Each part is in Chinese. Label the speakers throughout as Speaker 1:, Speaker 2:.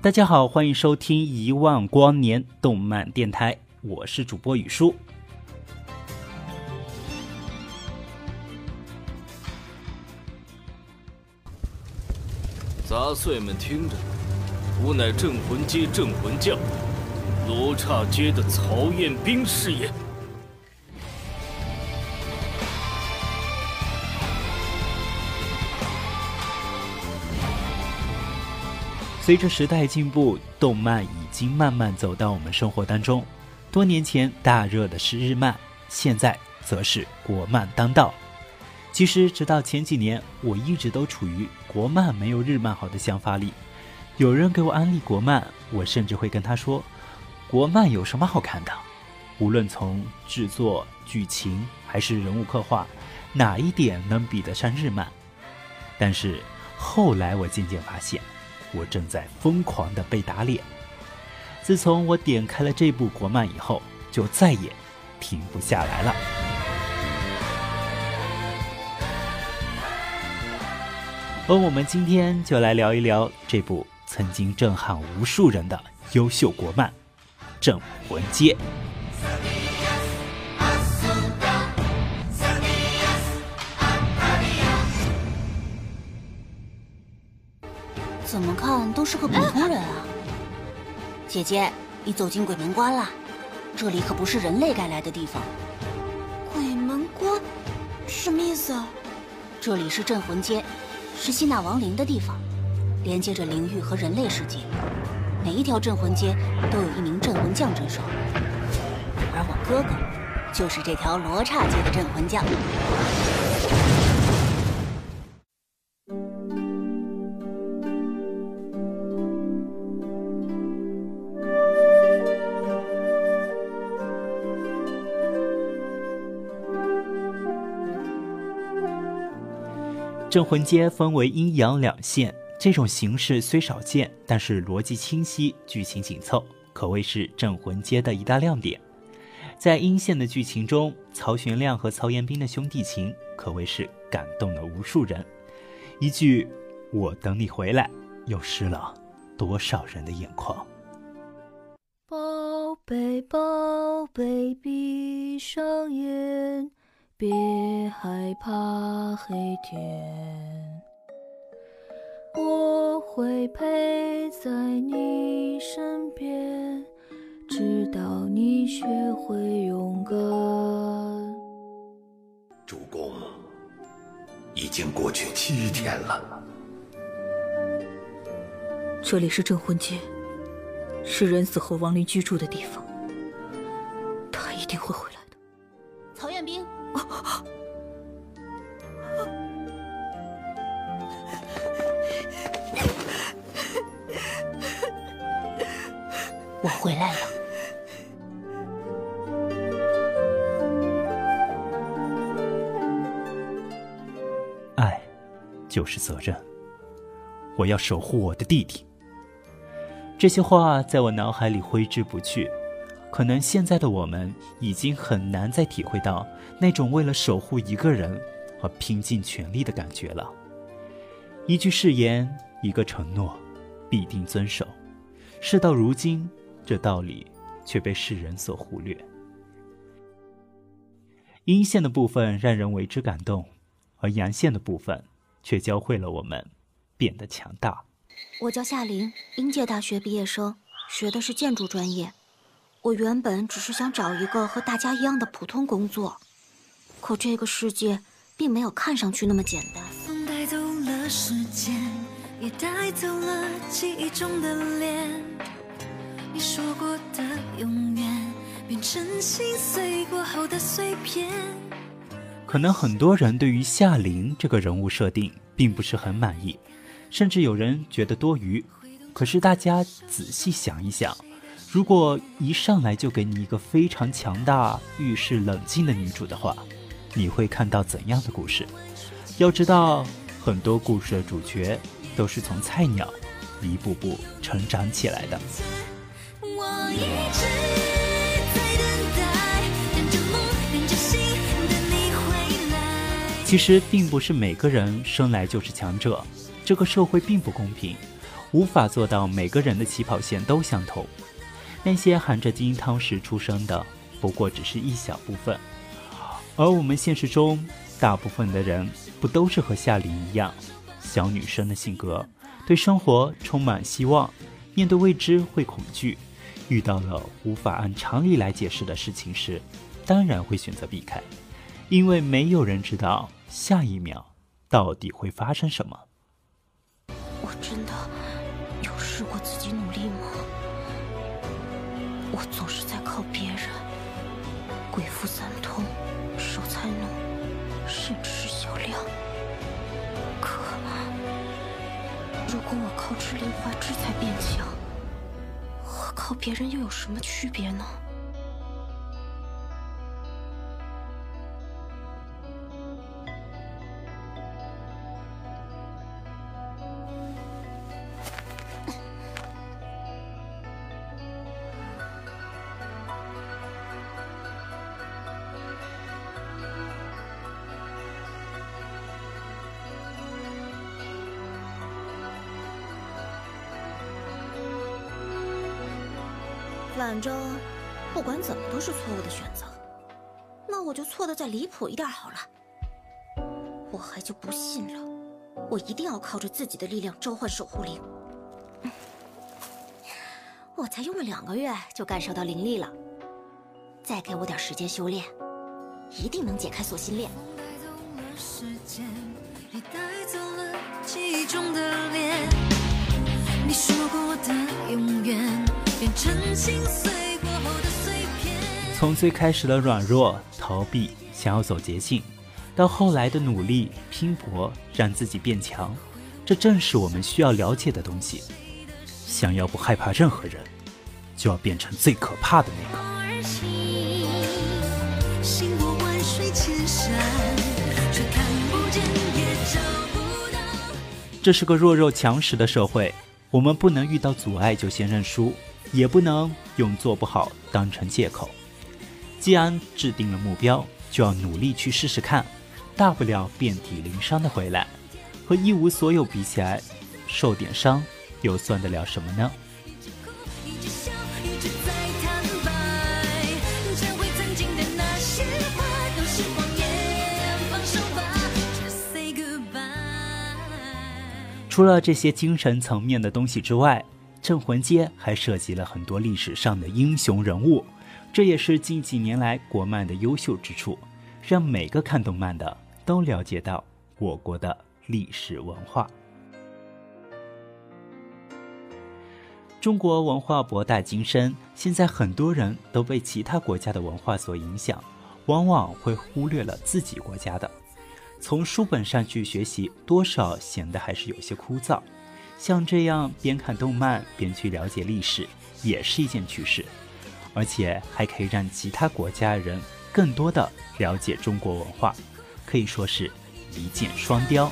Speaker 1: 大家好，欢迎收听一万光年动漫电台，我是主播雨叔。
Speaker 2: 杂碎们听着，吾乃镇魂街镇魂将罗刹街的曹彦兵是也。
Speaker 1: 随着时代进步，动漫已经慢慢走到我们生活当中。多年前大热的是日漫，现在则是国漫当道。其实，直到前几年，我一直都处于国漫没有日漫好的想法里。有人给我安利国漫，我甚至会跟他说：“国漫有什么好看的？无论从制作、剧情还是人物刻画，哪一点能比得上日漫？”但是后来我渐渐发现。我正在疯狂的被打脸。自从我点开了这部国漫以后，就再也停不下来了。而我们今天就来聊一聊这部曾经震撼无数人的优秀国漫《镇魂街》。
Speaker 3: 怎么看都是个普通人啊！姐姐，你走进鬼门关了，这里可不是人类该来的地方。
Speaker 4: 鬼门关，什么意思？
Speaker 3: 这里是镇魂街，是吸纳亡灵的地方，连接着灵域和人类世界。每一条镇魂街都有一名镇魂将镇守，而我哥哥就是这条罗刹街的镇魂将。
Speaker 1: 镇魂街分为阴阳两线，这种形式虽少见，但是逻辑清晰，剧情紧凑，可谓是镇魂街的一大亮点。在阴线的剧情中，曹玄亮和曹延斌的兄弟情可谓是感动了无数人。一句“我等你回来”，又湿了多少人的眼眶。
Speaker 5: 宝贝，宝贝，闭上眼。别害怕黑天，我会陪在你身边，直到你学会勇敢。
Speaker 6: 主公，已经过去七天了。
Speaker 5: 这里是镇魂街，是人死后亡灵居住的地方。他一定会回
Speaker 3: 我回来了。
Speaker 1: 爱，就是责任。我要守护我的弟弟。这些话在我脑海里挥之不去。可能现在的我们已经很难再体会到那种为了守护一个人而拼尽全力的感觉了。一句誓言，一个承诺，必定遵守。事到如今，这道理却被世人所忽略。阴线的部分让人为之感动，而阳线的部分却教会了我们变得强大。
Speaker 3: 我叫夏琳，应届大学毕业生，学的是建筑专业。我原本只是想找一个和大家一样的普通工作，可这个世界并没有看上去那么简单。
Speaker 7: 风带走了时间，也带走了记忆中的脸。你说过的永远，变成心碎过后的碎片。
Speaker 1: 可能很多人对于夏玲这个人物设定并不是很满意，甚至有人觉得多余。可是大家仔细想一想，如果一上来就给你一个非常强大、遇事冷静的女主的话，你会看到怎样的故事？要知道，很多故事的主角都是从菜鸟一步步成长起来的。其实并不是每个人生来就是强者，这个社会并不公平，无法做到每个人的起跑线都相同。那些含着金汤匙出生的，不过只是一小部分，而我们现实中大部分的人，不都是和夏琳一样，小女生的性格，对生活充满希望，面对未知会恐惧，遇到了无法按常理来解释的事情时，当然会选择避开，因为没有人知道。下一秒到底会发生什么？
Speaker 3: 我真的有试过自己努力吗？我总是在靠别人，鬼斧三通，守财奴，甚至是小亮。可如果我靠吃灵花枝才变强，和别人又有什么区别呢？反正不管怎么都是错误的选择，那我就错的再离谱一点好了。我还就不信了，我一定要靠着自己的力量召唤守护灵。我才用了两个月就感受到灵力了，再给我点时间修炼，一定能解开锁心链。你说过的永远。
Speaker 1: 从最开始的软弱、逃避、想要走捷径，到后来的努力、拼搏，让自己变强，这正是我们需要了解的东西。想要不害怕任何人，就要变成最可怕的那个。这是个弱肉强食的社会，我们不能遇到阻碍就先认输。也不能用做不好当成借口。既然制定了目标，就要努力去试试看，大不了遍体鳞伤的回来。和一无所有比起来，受点伤又算得了什么呢？除了这些精神层面的东西之外。《镇魂街》还涉及了很多历史上的英雄人物，这也是近几年来国漫的优秀之处，让每个看动漫的都了解到我国的历史文化。中国文化博大精深，现在很多人都被其他国家的文化所影响，往往会忽略了自己国家的。从书本上去学习，多少显得还是有些枯燥。像这样边看动漫边去了解历史，也是一件趣事，而且还可以让其他国家人更多的了解中国文化，可以说是一箭双雕。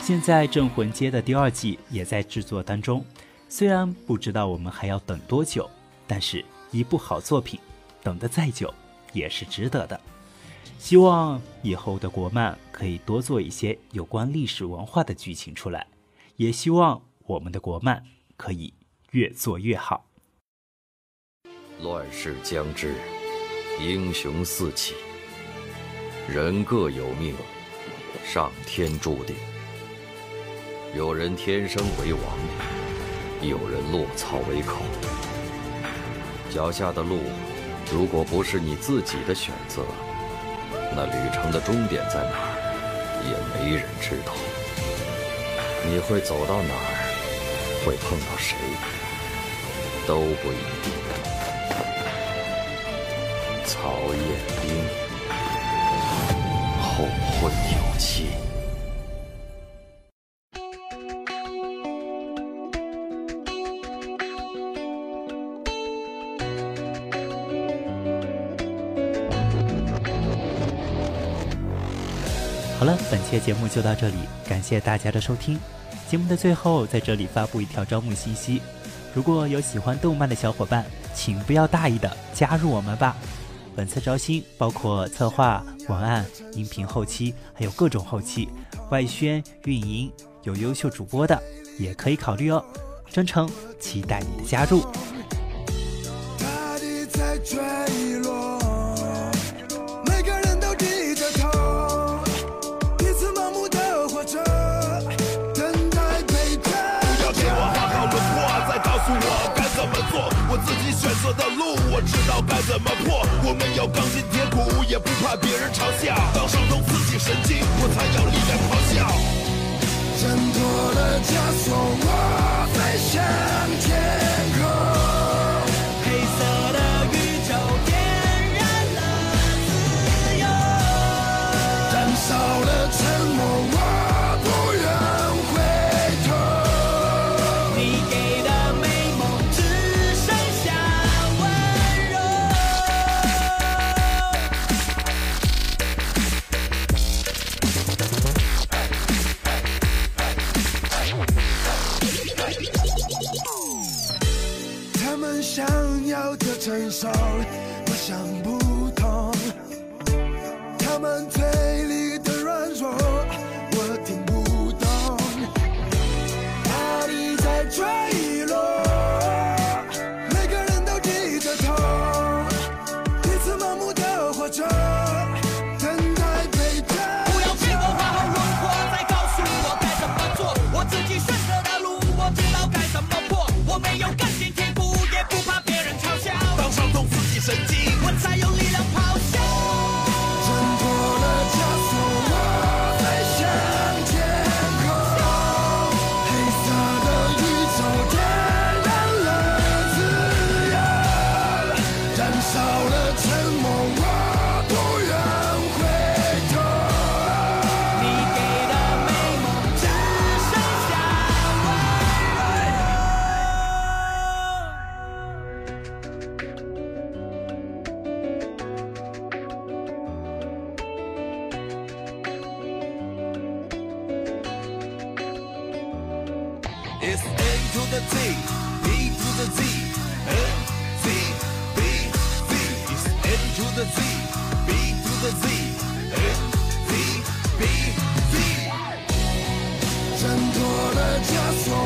Speaker 1: 现在《镇魂街》的第二季也在制作当中，虽然不知道我们还要等多久，但是一部好作品，等得再久。也是值得的。希望以后的国漫可以多做一些有关历史文化的剧情出来，也希望我们的国漫可以越做越好。
Speaker 6: 乱世将至，英雄四起，人各有命，上天注定。有人天生为王，有人落草为寇。脚下的路。如果不是你自己的选择，那旅程的终点在哪儿，也没人知道。你会走到哪儿，会碰到谁，都不一定。曹彦兵，后会有期。
Speaker 1: 好了，本期节目就到这里，感谢大家的收听。节目的最后，在这里发布一条招募信息：如果有喜欢动漫的小伙伴，请不要大意的加入我们吧。本次招新包括策划、文案、音频后期，还有各种后期、外宣、运营，有优秀主播的也可以考虑哦。真诚期待你的加入。
Speaker 8: 的路，我知道该怎么破。我们要钢筋铁骨，也不怕别人嘲笑。当伤痛刺激神经，我才有力量咆哮。挣脱了枷锁，我飞向天空。挣脱了枷锁。